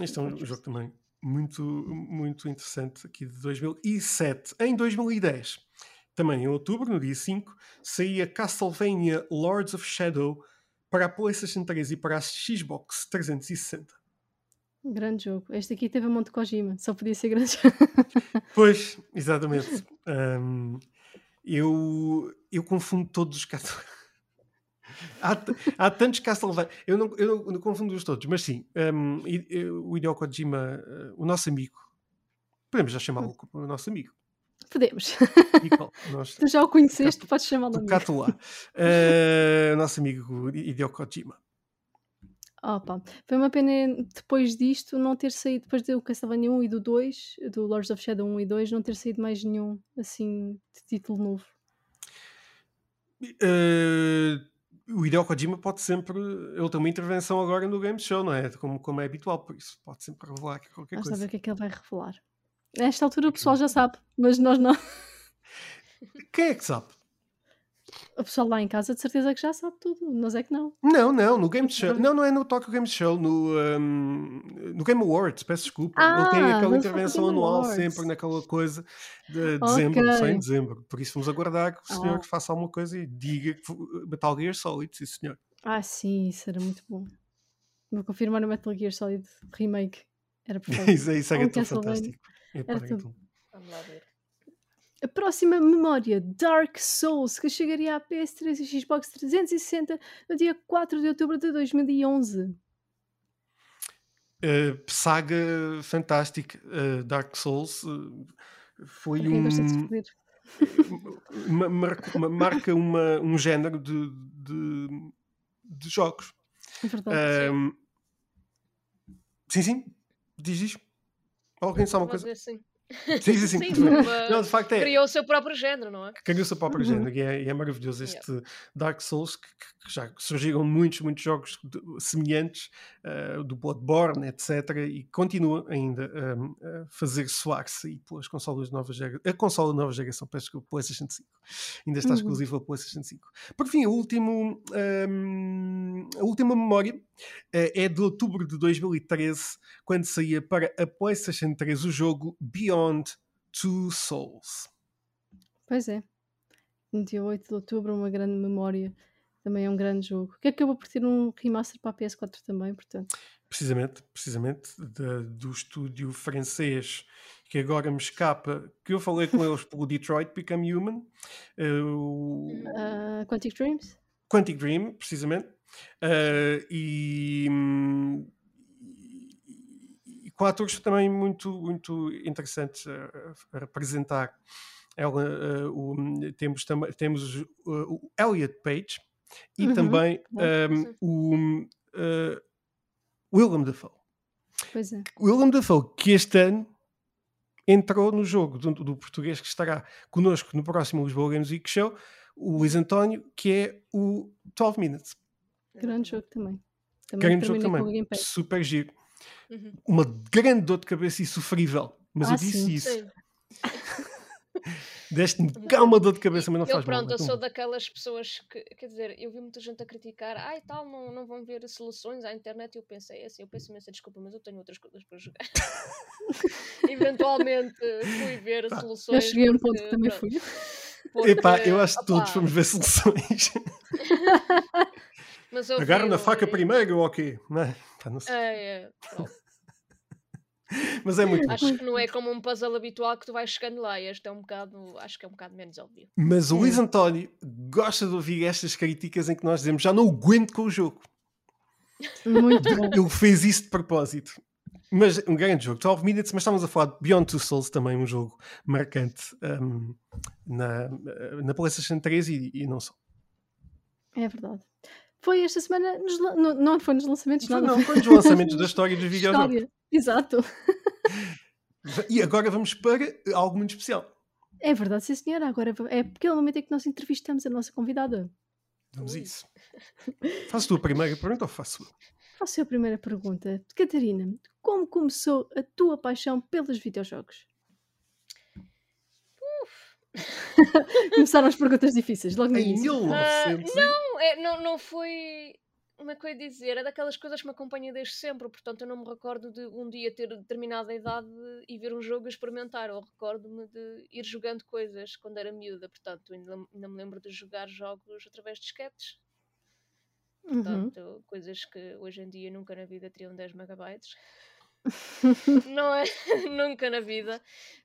Este é um jogo também muito, muito interessante aqui de 2007. Em 2010, também em outubro, no dia 5, saía Castlevania Lords of Shadow para a PlayStation 3 e para a Xbox 360. Grande jogo. Este aqui teve a Monte Kojima, só podia ser grande. pois, exatamente. Um, eu, eu confundo todos os Castlevania. <laughs> há, há tantos Castlevania. Eu não, eu não, não confundo-os todos, mas sim, um, o Hideo Kojima, uh, o nosso amigo, podemos já chamá-lo o nosso amigo. Podemos. <laughs> tu já o conheceste, podes chamá-lo amigo. Uh, eh, nosso amigo Hideo Kojima. Opa, foi uma pena depois disto não ter saído, depois do Castlevania 1 e do 2, do Lords of Shadow 1 e 2, não ter saído mais nenhum assim de título novo. Uh, o Hideo Kojima pode sempre. Ele tem uma intervenção agora no Game Show, não é? Como, como é habitual, por isso pode sempre revelar qualquer Vamos coisa. Vamos saber o que é que ele vai revelar. Nesta altura o pessoal já sabe, mas nós não. Quem é que sabe? O pessoal lá em casa de certeza que já sabe tudo, nós é que não. Não, não, no Game Show. Não, não é no Tokyo Game Show, no, um, no Game Awards, peço desculpa. Ah, Ele tem ah, aquela intervenção anual Awards. sempre naquela coisa de dezembro, okay. só em dezembro. Por isso vamos aguardar que o senhor ah. faça alguma coisa e diga que Metal Gear Solid, sim senhor. Ah, sim, isso era muito bom. Vou confirmar o Metal Gear Solid Remake. Era perfeito. isso, <laughs> isso é, é fantástico. É era tudo. Vamos lá ver. A próxima memória, Dark Souls, que chegaria à PS3 e Xbox 360 no dia 4 de outubro de 2011. Uh, eh, saga fantástica, uh, Dark Souls uh, foi um. marca, marca uma, um género de, de, de jogos. É verdade. sim, sim, diz isto. Alguém sabe uma coisa? Sim. <laughs> Sim, sim, sim. Sim, não, de facto é. Criou o seu próprio género, não é? Criou o seu próprio Uhum. género e é, é maravilhoso este Dark Souls que, que- já surgiram muitos, muitos jogos semelhantes uh, do Bloodborne, etc. E continua ainda um, a fazer soar-se e pelas consolas de nova geração. A consola de nova geração, peço que o PlayStation 5 ainda está Uhum. exclusiva ao PlayStation 5. Por fim, o último, um, a última memória uh, é de outubro de 2013, quando saía para a PlayStation 3 o jogo Beyond Two Souls. Pois é. 28 de outubro, uma grande memória. Também é um grande jogo. Que acabou por ter um remaster para a PS4 também, portanto. Precisamente, precisamente, da- do estúdio francês que agora me escapa, que eu falei com eles pelo Detroit Become Human, o Ah, Quantic Dreams? Quantic Dream, precisamente, eh, e, hum, com atores também muito, muito interessantes a, a representar. Ela, eh, o- temos, temos uh, o Elliot Page e Uhum, também um, sim. o uh, Willem Dafoe. Pois é. Willem Dafoe, que este ano entrou no jogo do, do português que estará connosco no próximo Lisboa Games Week Show, o Luís António, que é o 12 Minutes. Grande jogo também. Também Grande jogo também. Super giro. Uhum. Uma grande dor de cabeça e sofrível. Mas Ah, eu disse sim. isso. <laughs> Deste-me cá uma dor de cabeça, mas não eu, faz mal. pronto, é eu sou bom. daquelas pessoas que, quer dizer, eu vi muita gente a criticar, ai tal, não, não vão ver soluções à internet. E eu pensei, é assim, eu peço imensa desculpa, mas eu tenho outras coisas para jogar. <laughs> Eventualmente fui ver Tá. soluções. Já cheguei a um ponto porque, que também pronto, fui. porque, Epá, eu acho que todos fomos ver soluções. <laughs> eu Agarra vi na faca e- primeiro ou quê? Não é? Pá, não sei. É, é. <laughs> Mas é muito. Acho que não é como um puzzle habitual que tu vais chegando lá. Este é um bocado, acho que é um bocado menos óbvio. Mas o. Luís António gosta de ouvir estas críticas em que nós dizemos já não aguento com o jogo. Muito <laughs> bom. Ele fez isso de propósito. Mas um grande jogo, 12 Minutes, mas estamos a falar de Beyond Two Souls, também um jogo marcante um, na, na PlayStation 3 e, e não só. É verdade. Foi esta semana, nos não, não foi nos lançamentos, nada. não, foi dos lançamentos <laughs> da história dos videojogos. História. Exato. E agora vamos para algo muito especial. É verdade, sim senhora. Agora é aquele momento em que nós entrevistamos a nossa convidada. Vamos a isso. Faço tu a primeira pergunta ou faço eu? Faço a primeira pergunta. Catarina, como começou a tua paixão pelos videojogos? <laughs> Começaram as perguntas difíceis, logo no Em início. 1900 e- Não, é, não, não foi. Que eu ia dizer? É daquelas coisas que me acompanham desde sempre, portanto eu não me recordo de um dia ter determinada idade e ver um jogo e experimentar. Eu recordo-me de ir jogando coisas quando era miúda, portanto ainda, ainda me lembro de jogar jogos através de disquetes. Uhum. Portanto, coisas que hoje em dia nunca na vida teriam 10 megabytes. Não é? <laughs> nunca na vida.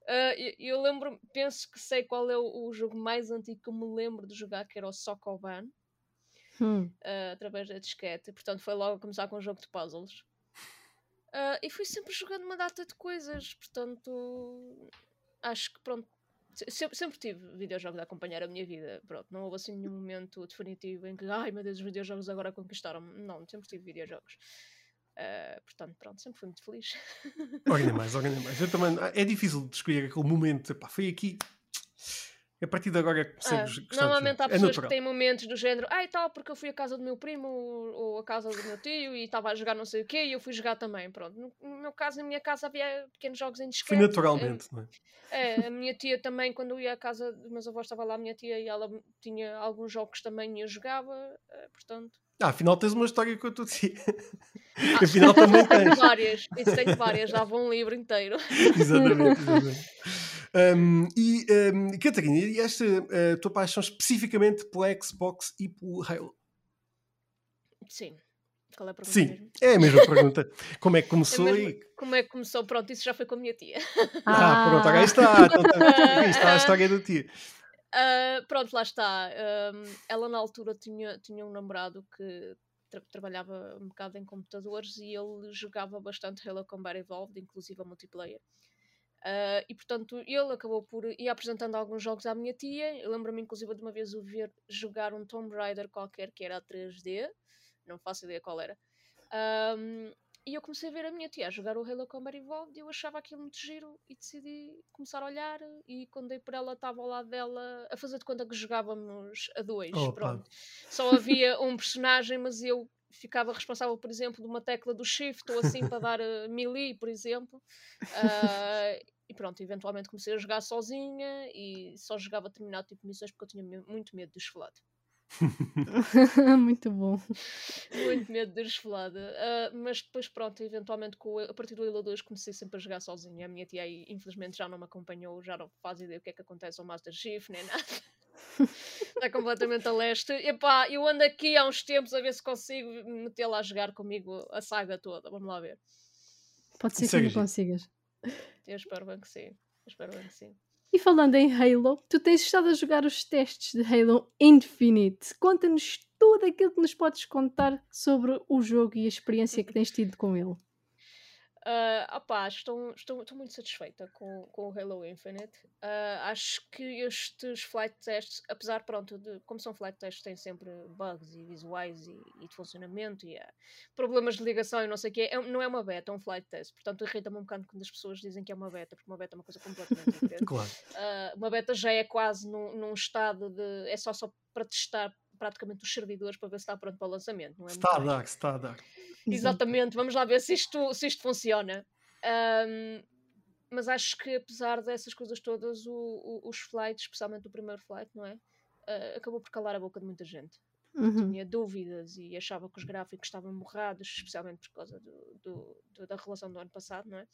Ah, eu, eu lembro, penso que sei qual é o, o jogo mais antigo que eu me lembro de jogar, que era o Sokoban, Hum. ah, através da disquete. Portanto, foi logo a começar com um jogo de puzzles. Ah, e fui sempre jogando uma data de coisas, portanto, acho que pronto. se- Sempre, sempre tive videojogos a acompanhar a minha vida. Pronto, não houve assim nenhum momento definitivo em que, ai meu Deus, os videojogos agora conquistaram-me. Não, sempre tive videojogos. Ah, portanto, pronto, sempre fui muito feliz. <laughs> Nem mais, <laughs> nem mais. Eu também, é difícil de escolher aquele momento. Epá, foi aqui. A partir de agora é que Ah, a gostar de normalmente há. É pessoas que natural. têm momentos do género, ai tal, porque eu fui à casa do meu primo ou à casa do meu tio e estava a jogar não sei o quê e eu fui jogar também. Pronto, no, no meu caso, na minha casa havia pequenos jogos em Foi disquete. naturalmente, não é? É, a minha tia também, quando eu ia à casa dos meus avós, estava lá a minha tia e ela tinha alguns jogos também e eu jogava, portanto. Ah, afinal tens uma história com a tua tia. Ah, afinal também tenho tens. várias, isso tenho várias, dava um livro inteiro. <laughs> exatamente, exatamente. Um, e, um, Catarina, e esta uh, tua paixão especificamente pela Xbox e pelo Halo? Sim. Qual é a pergunta Sim, mesmo? é a mesma pergunta. Como é que <laughs> É começou mesmo- e. Como é que começou? Pronto, isso já foi com a minha tia. Ah, pronto, agora está. <laughs> Então, tá, está a história da tia. Ah, pronto, lá está. Ela na altura tinha, tinha um namorado que tra- trabalhava um bocado em computadores e ele jogava bastante Halo Combat Evolved, inclusive a multiplayer. Ah, e portanto ele acabou por ir apresentando alguns jogos à minha tia. Lembro-me inclusive de uma vez o ver jogar um Tomb Raider qualquer que era a 3D, não faço ideia qual era. Ahm, e eu comecei a ver a minha tia a jogar o Halo Combat Evolved e eu achava aquilo muito giro e decidi começar a olhar e quando dei por ela estava ao lado dela a fazer de conta que jogávamos a dois, pronto. Só havia um personagem, mas eu ficava responsável, por exemplo, de uma tecla do shift ou assim para dar uh, melee, por exemplo. Uh, e pronto, eventualmente comecei a jogar sozinha e só jogava determinado tipo de missões porque eu tinha muito medo de esfolado. <laughs> Muito bom. Muito medo de esfolada. Ah, mas depois, pronto, eventualmente com, a partir do Halo 2 comecei sempre a jogar sozinha. A minha tia aí, infelizmente, já não me acompanhou, já não faz ideia o que é que acontece ao Master Chief, nem nada. <laughs> Está completamente a leste. Epá, eu ando aqui há uns tempos a ver se consigo metê-la a jogar comigo a saga toda. Vamos lá ver. Pode ser que não consigas. Eu espero bem que sim. Eu espero bem que sim. E falando em Halo, tu tens estado a jogar os testes de Halo Infinite. Conta-nos tudo aquilo que nos podes contar sobre o jogo e a experiência que tens tido com ele. Ah, opá, estou, estou, estou muito satisfeita com, com o Halo Infinite. Ah, acho que estes flight tests, apesar, pronto, de como são flight tests, têm sempre bugs e visuais e, e de funcionamento e ah, problemas de ligação e não sei o quê. É, não é uma beta, é um flight test. Portanto, irrita-me um bocado quando as pessoas dizem que é uma beta, porque uma beta é uma coisa completamente <laughs> diferente. Claro. Ah, uma beta já é quase num, num estado de. é só, só para testar praticamente os servidores para ver se está pronto para o lançamento. Não é Está a dar, está a dar. Exatamente, vamos lá ver se isto, se isto funciona. Ahm, mas acho que apesar dessas coisas todas, o- o- os flights, especialmente o primeiro flight, não é? Ah, acabou por calar a boca de muita gente. Uhum. Tinha dúvidas e achava que os gráficos estavam borrados, especialmente por causa do, do- do- da relação do ano passado, não é?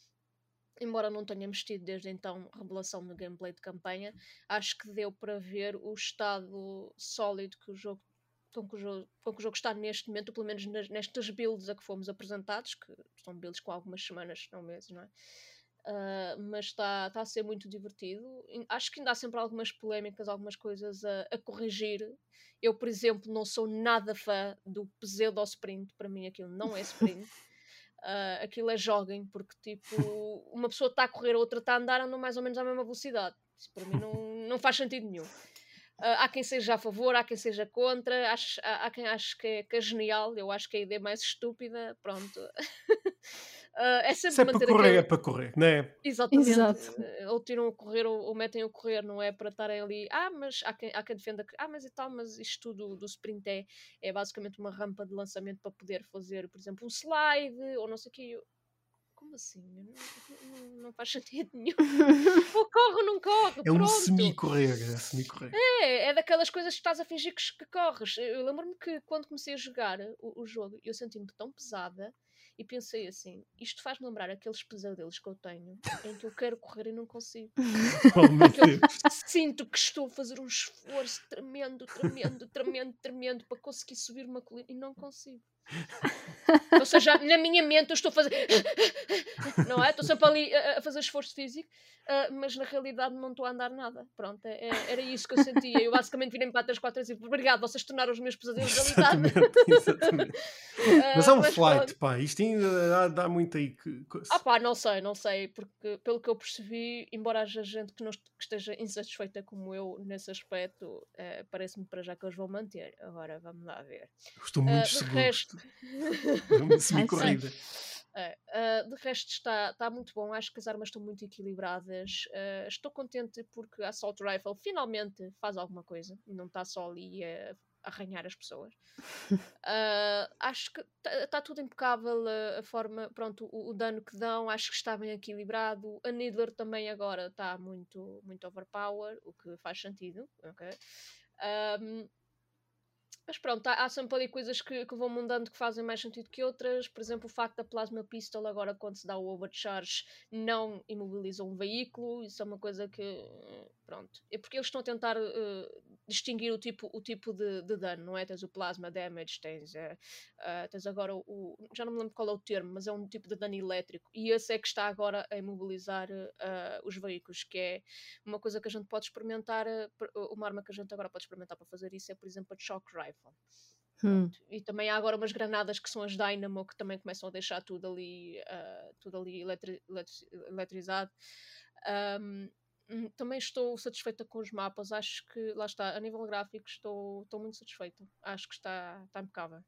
Embora não tenhamos tido desde então revelação no gameplay de campanha, acho que deu para ver o estado sólido que o jogo com que o jogo, com que o jogo está neste momento, pelo menos nestas builds a que fomos apresentados, que são builds com algumas semanas, não meses, não é? Ah, mas está está a ser muito divertido. Acho que ainda há sempre algumas polémicas, algumas coisas a, a corrigir. Eu, por exemplo, não sou nada fã do pseudo sprint, para mim aquilo não é sprint. <laughs> Ah, aquilo é jogging, porque tipo, uma pessoa está a correr, a outra está a andar, andam mais ou menos à mesma velocidade. Isso para mim não, não faz sentido nenhum. Há quem seja a favor, há quem seja contra, acho- há, há quem ache que é, que é genial, eu acho que é a ideia mais estúpida, pronto. <laughs> Ah, é sempre Se é para manter correr, aquele- é para correr, não é? Exatamente. Exato. Ou tiram a correr ou, ou metem a correr, não é para estarem ali. Ah, mas há quem, há quem defenda que. Ah, mas e tal, mas isto do, do sprint é, é basicamente uma rampa de lançamento para poder fazer, por exemplo, um slide ou não sei o quê. Como assim? Não, não- não faz <laughs> sentido nenhum. <laughs> ou corre ou não corre. É um pronto. semi-correr, é semi-correr. É, é daquelas coisas que estás a fingir que, que corres. Eu lembro-me que quando comecei a jogar o, o jogo, eu senti-me tão pesada e pensei assim: isto faz-me lembrar aqueles pesadelos que eu tenho em que eu quero correr e não consigo. <laughs> Oh, sinto que estou a fazer um esforço tremendo, tremendo, tremendo, tremendo para conseguir subir uma colina e não consigo. <laughs> Ou seja, na minha mente eu estou a fazer. <laughs> Não é? Estou sempre ali a, fazer esforço físico, ah, mas na realidade não estou a andar nada. Pronto, é- é- era isso que eu sentia. Eu basicamente virei-me para três, quatro e disse: Obrigado, vocês tornaram os meus pesadelos realidade. <laughs> Exatamente, exatamente. Ah, Mas é um mas flight, pronto. pá. Isto ainda dá, dá muito aí. que-. Ah pá, não sei, não sei, porque pelo que eu percebi, embora haja gente que, não esteja insatisfeita como eu nesse aspecto, eh, parece-me para já que eles vão manter. Agora vamos lá ver. Estou muito de seguro. resto- Uma <laughs> semi-corrida. É, ah, de resto está, está muito bom, acho que as armas estão muito equilibradas. ah, estou contente porque a Assault Rifle finalmente faz alguma coisa e não está só ali a arranhar as pessoas. Ah, acho que está tudo impecável a, forma, pronto, o, o dano que dão, acho que está bem equilibrado. A Needler também agora está muito, muito overpower, o que faz sentido, ok? Ahm, mas pronto, há, há sempre ali coisas que, que vão mudando que fazem mais sentido que outras. Por exemplo, o facto da Plasma Pistol agora, quando se dá o overcharge, não imobiliza um veículo. Isso é uma coisa que. Pronto. É porque eles estão a tentar eh, distinguir o tipo, o tipo de, de dano, não é? Tens o Plasma Damage, tens, eh, ah, tens agora o, o- Já não me lembro qual é o termo, mas é um tipo de dano elétrico. E esse é que está agora a imobilizar os veículos, que é uma coisa que a gente pode experimentar. per- uma arma que a gente agora pode experimentar para fazer isso é, por exemplo, a Shock Rifle. Hum. E também há agora umas granadas que são as Dynamo que também começam a deixar tudo ali, ah, tudo ali eletri- eletri- eletrizado. Hum, também estou satisfeita com os mapas, acho que lá está, a nível gráfico estou, estou muito satisfeita. Acho que está, está impecável.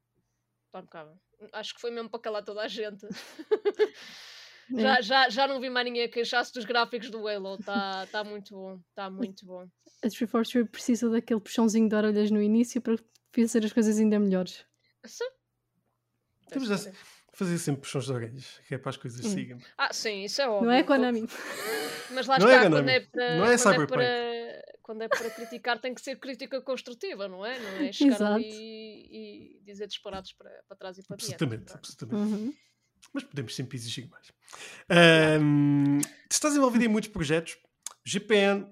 Está impecável. Acho que foi mesmo para calar toda a gente. <laughs> já, é. já, já não vi mais ninguém queixar-se dos gráficos do Halo. Está tá muito bom. Está muito bom. A 343 precisa daquele puxãozinho de orelhas no início para fazer as coisas ainda melhores. Sim. Temos a fazer sempre puxões de orelhas, que é para as coisas hum. sigam. Ah, sim, isso é óbvio. Não é Konami. Mas lá não está, é quando é para. Não é quando, é para, quando é para criticar, tem que ser crítica construtiva, não é? Não é <laughs> chegar Exato. ali e, dizer disparados para, para trás e para absolutamente, diante. Absolutamente, uhum. Mas podemos sempre exigir mais. Um, estás envolvido em muitos projetos. GPN,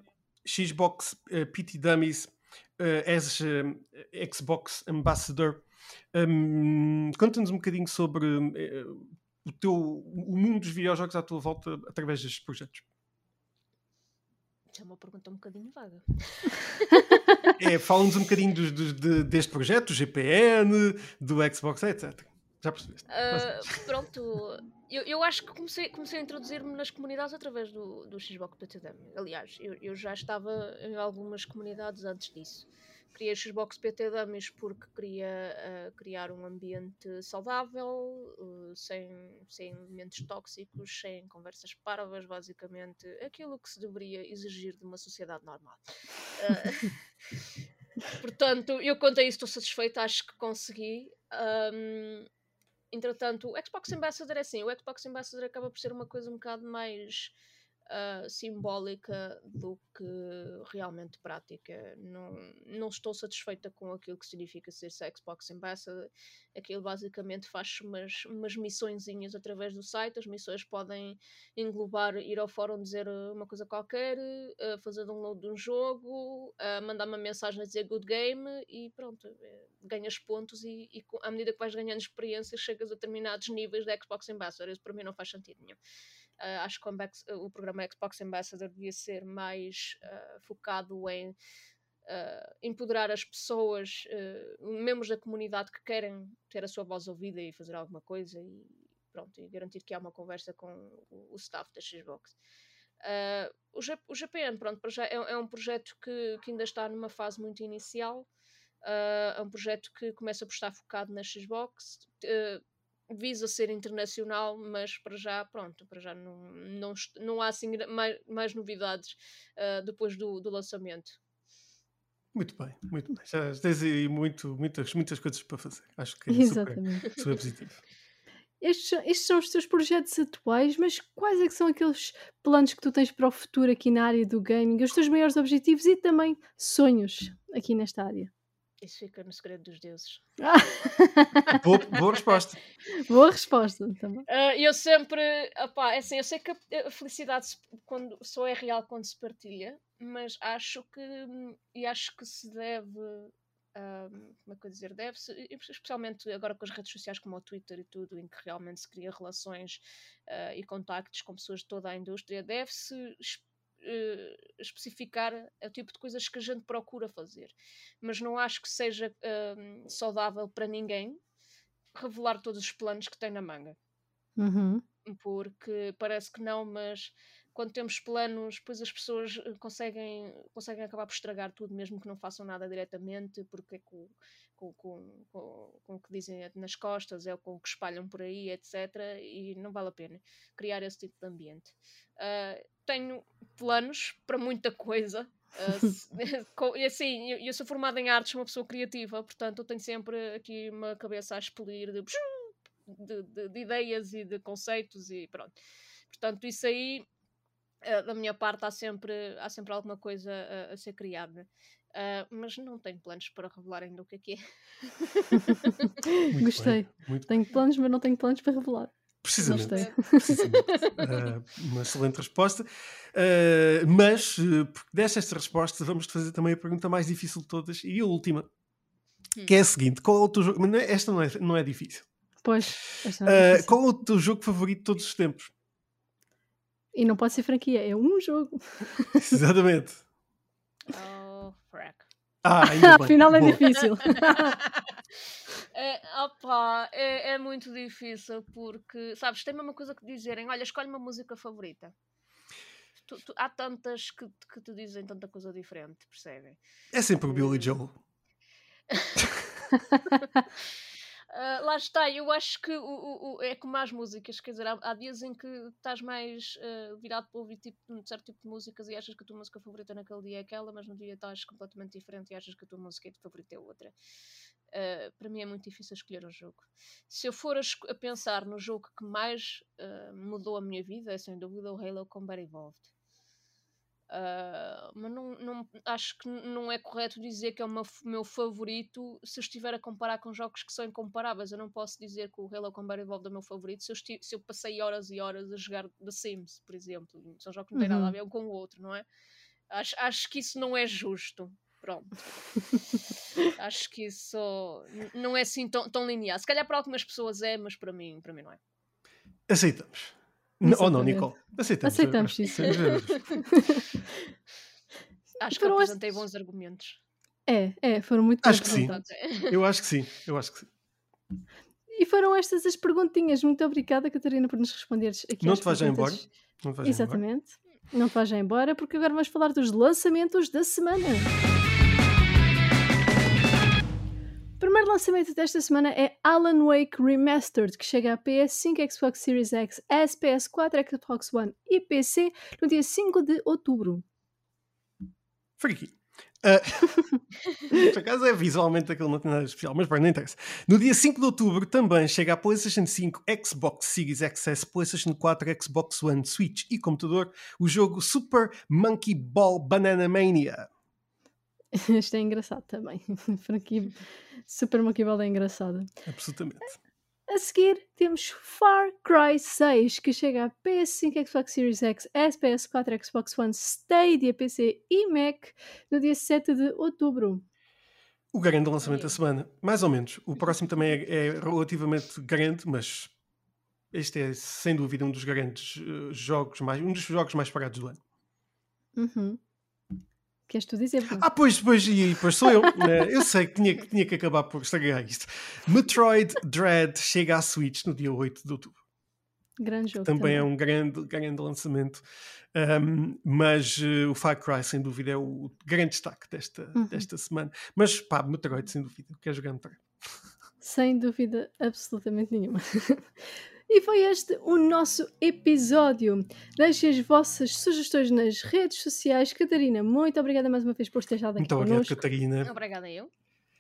Xbox, uh, PT Dummies, uh, és uh, Xbox Ambassador. Um, Conta-nos um bocadinho sobre uh, o, teu, o mundo dos videojogos à tua volta através destes projetos. Isso é uma pergunta um bocadinho vaga. <laughs> é, Fala-nos um bocadinho dos, dos, de, deste projeto, do GPN, do Xbox, etc. Já percebeste? Uh, pronto, eu, eu acho que comecei, comecei a introduzir-me nas comunidades através do, do Xbox PTDM. Aliás, eu, eu já estava em algumas comunidades antes disso. Criei Xbox PT Dummies porque queria uh, criar um ambiente saudável, uh, sem, sem elementos tóxicos, sem conversas parvas, basicamente aquilo que se deveria exigir de uma sociedade normal. Uh, <laughs> portanto, eu contei isso, estou satisfeita, acho que consegui. Um, entretanto, o Xbox Ambassador é assim, o Xbox Ambassador acaba por ser uma coisa um bocado mais uh, simbólica do que realmente prática. Não, não estou satisfeita com aquilo que significa ser Xbox Ambassador. Aquilo basicamente faz umas, umas missõezinhas através do site. As missões podem englobar ir ao fórum dizer uma coisa qualquer, uh, fazer download de um jogo, uh, mandar uma mensagem a dizer good game e pronto, eh, ganhas pontos e, e à medida que vais ganhando experiência chegas a determinados níveis de Xbox Ambassador. Isso para mim não faz sentido nenhum. Uh, acho que o, o, programa Xbox Ambassador devia ser mais uh, focado em uh, empoderar as pessoas, membros da comunidade que querem ter a sua voz ouvida e fazer alguma coisa e pronto, e garantir que há uma conversa com o, o staff da Xbox. o, o GPN, pronto, é, é, um projeto que, que ainda está numa fase muito inicial. é um projeto que começa por estar focado na Xbox visa ser internacional, mas para já, pronto, para já não, não, não há assim mais, mais novidades uh, depois do, do lançamento. Muito bem, muito bem. Já tens aí muito, muitas, muitas coisas para fazer. Acho que é super, super positivo. Estes, estes, são os teus projetos atuais, mas quais é que são aqueles planos que tu tens para o futuro aqui na área do gaming, os teus maiores objetivos e também sonhos aqui nesta área? Isso fica no segredo dos deuses. <laughs> boa, boa, resposta. Boa resposta também. Uh, eu sempre, opá, é assim, eu sei que a felicidade quando, só é real quando se partilha, mas acho que e acho que se deve um, como é que eu dizer, deve-se, especialmente agora com as redes sociais como o Twitter e tudo, em que realmente se cria relações uh, e contactos com pessoas de toda a indústria, deve-se uh, especificar o tipo de coisas que a gente procura fazer. Mas não acho que seja uh, saudável para ninguém revelar todos os planos que tem na manga. Uhum. Porque parece que não, mas quando temos planos, depois as pessoas eh, conseguem, conseguem acabar por estragar tudo, mesmo que não façam nada diretamente, porque é com, com, com, com, com o que dizem nas costas, é com o que espalham por aí, etc. E não vale a pena criar esse tipo de ambiente. Uh, tenho planos para muita coisa. <laughs> Uh, <laughs> e assim, eu, eu, sou formada em artes, sou uma pessoa criativa, portanto eu tenho sempre aqui uma cabeça a expelir de, <laughs> de, de, de ideias e de conceitos e pronto. Portanto, isso aí Uh, da minha parte há sempre, há sempre alguma coisa a, a ser criada. Uh, mas não tenho planos para revelar ainda o que é que é. Gostei. Bem, tenho planos, mas não tenho planos para revelar. Precisamente. precisamente. uh, <laughs> uma excelente resposta. Uh, mas, uh, porque desta esta resposta, vamos fazer também a pergunta mais difícil de todas e a última, hum. que é a seguinte: qual é o teu jogo? Mas é, esta não é, não é difícil. Pois. É qual é o teu jogo favorito de todos os tempos? E não pode ser franquia, é um jogo. <laughs> Exatamente. Oh, frack. Ah, <laughs> Afinal é difícil. É, opa, é, é, muito difícil porque, sabes, tem uma coisa que dizerem: olha, escolhe uma música favorita. Tu, tu, há tantas que, que te dizem tanta coisa diferente, percebem? É sempre o Billy Joel. Uh, <laughs> lá está, eu acho que o, o, o, é como as músicas, quer dizer, há, há dias em que estás mais uh, virado para ouvir tipo, um certo tipo de músicas e achas que a tua música favorita naquele dia é aquela, mas no dia estás completamente diferente e achas que a tua música favorita é outra. Uh, para mim é muito difícil escolher um jogo. Se eu for a, a pensar no jogo que mais mudou a minha vida, é sem dúvida o Halo Combat Evolved. Uh, mas não, não, acho que não é correto dizer que é o meu, meu, favorito se eu estiver a comparar com jogos que são incomparáveis. Eu não posso dizer que o Halo Combat Evolved é o meu favorito se eu, se eu passei horas e horas a jogar The Sims, por exemplo. São jogos que não têm uhum. nada a ver um com o outro, não é? Acho, acho que isso não é justo. Pronto. acho que isso não é assim tão, tão linear. Se calhar para algumas pessoas é, mas para mim, para mim não é. Aceitamos. Não, ou não, Nicole? Aceitamos. Aceitamos isso. <laughs> acho que apresentei bons argumentos. É, é, foram muito Acho que sim. <laughs> Eu acho que sim. Eu acho que sim. E foram estas as perguntinhas. Muito obrigada, Catarina, por nos responderes aqui. Não te vais embora? Não te Exatamente. Embora. Não te vais embora, porque agora vamos falar dos lançamentos da semana. Lançamento desta semana é Alan Wake Remastered, que chega a PS5, Xbox Series X, S, PS4, Xbox One e PC no dia 5 de outubro. Freaky. Uh, <laughs> por acaso é visualmente aquele não tem nada especial, mas bem, não interessa. No dia 5 de outubro também chega a PlayStation 5, Xbox Series XS, PlayStation 4, Xbox One, Switch e computador o jogo Super Monkey Ball Banana Mania. <laughs> Isto é engraçado também. <laughs> Franquia Super Monkey Ball é engraçada. Absolutamente. A seguir temos Far Cry 6, que chega a PS5, Xbox Series X, PS4, Xbox One, Stadia, PC e Mac no dia 7 de outubro. O grande lançamento da semana, mais ou menos. O próximo também é, é relativamente grande, mas este é sem dúvida um dos grandes uh, jogos mais, um dos jogos mais pagados do ano. Uhum. Queres tu dizer? Ah, pois, pois, e pois sou eu. <laughs> Né? Eu sei que tinha, que tinha que acabar por estragar isto. Metroid Dread chega à Switch no dia 8 de outubro. Grande jogo. Também, também. é um grande, grande lançamento. Um, mas uh, o Far Cry, sem dúvida, é o grande destaque desta, uhum. desta semana. Mas pá, Metroid, sem dúvida. Quer jogar Metroid? Sem dúvida, absolutamente nenhuma. <laughs> E foi este o nosso episódio. Deixem as vossas sugestões nas redes sociais. Catarina, muito obrigada mais uma vez por ter estado aqui Muito obrigado, Catarina. Obrigada eu.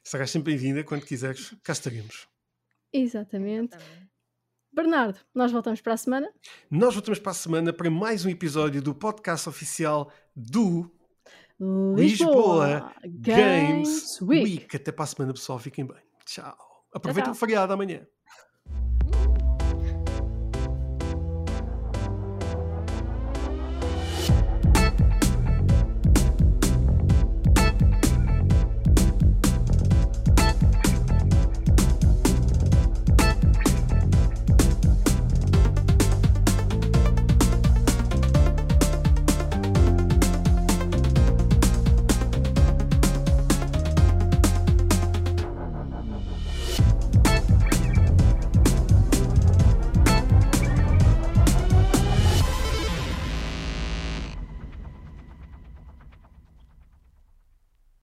Serás sempre bem-vinda quando quiseres. Cá estaremos. Exatamente. Bernardo, nós voltamos para a semana. Nós voltamos para a semana para mais um episódio do podcast oficial do Lisboa, Lisboa Games, Games Week. Week. Até para a semana, pessoal. Fiquem bem. Tchau. Aproveitem o feriado amanhã.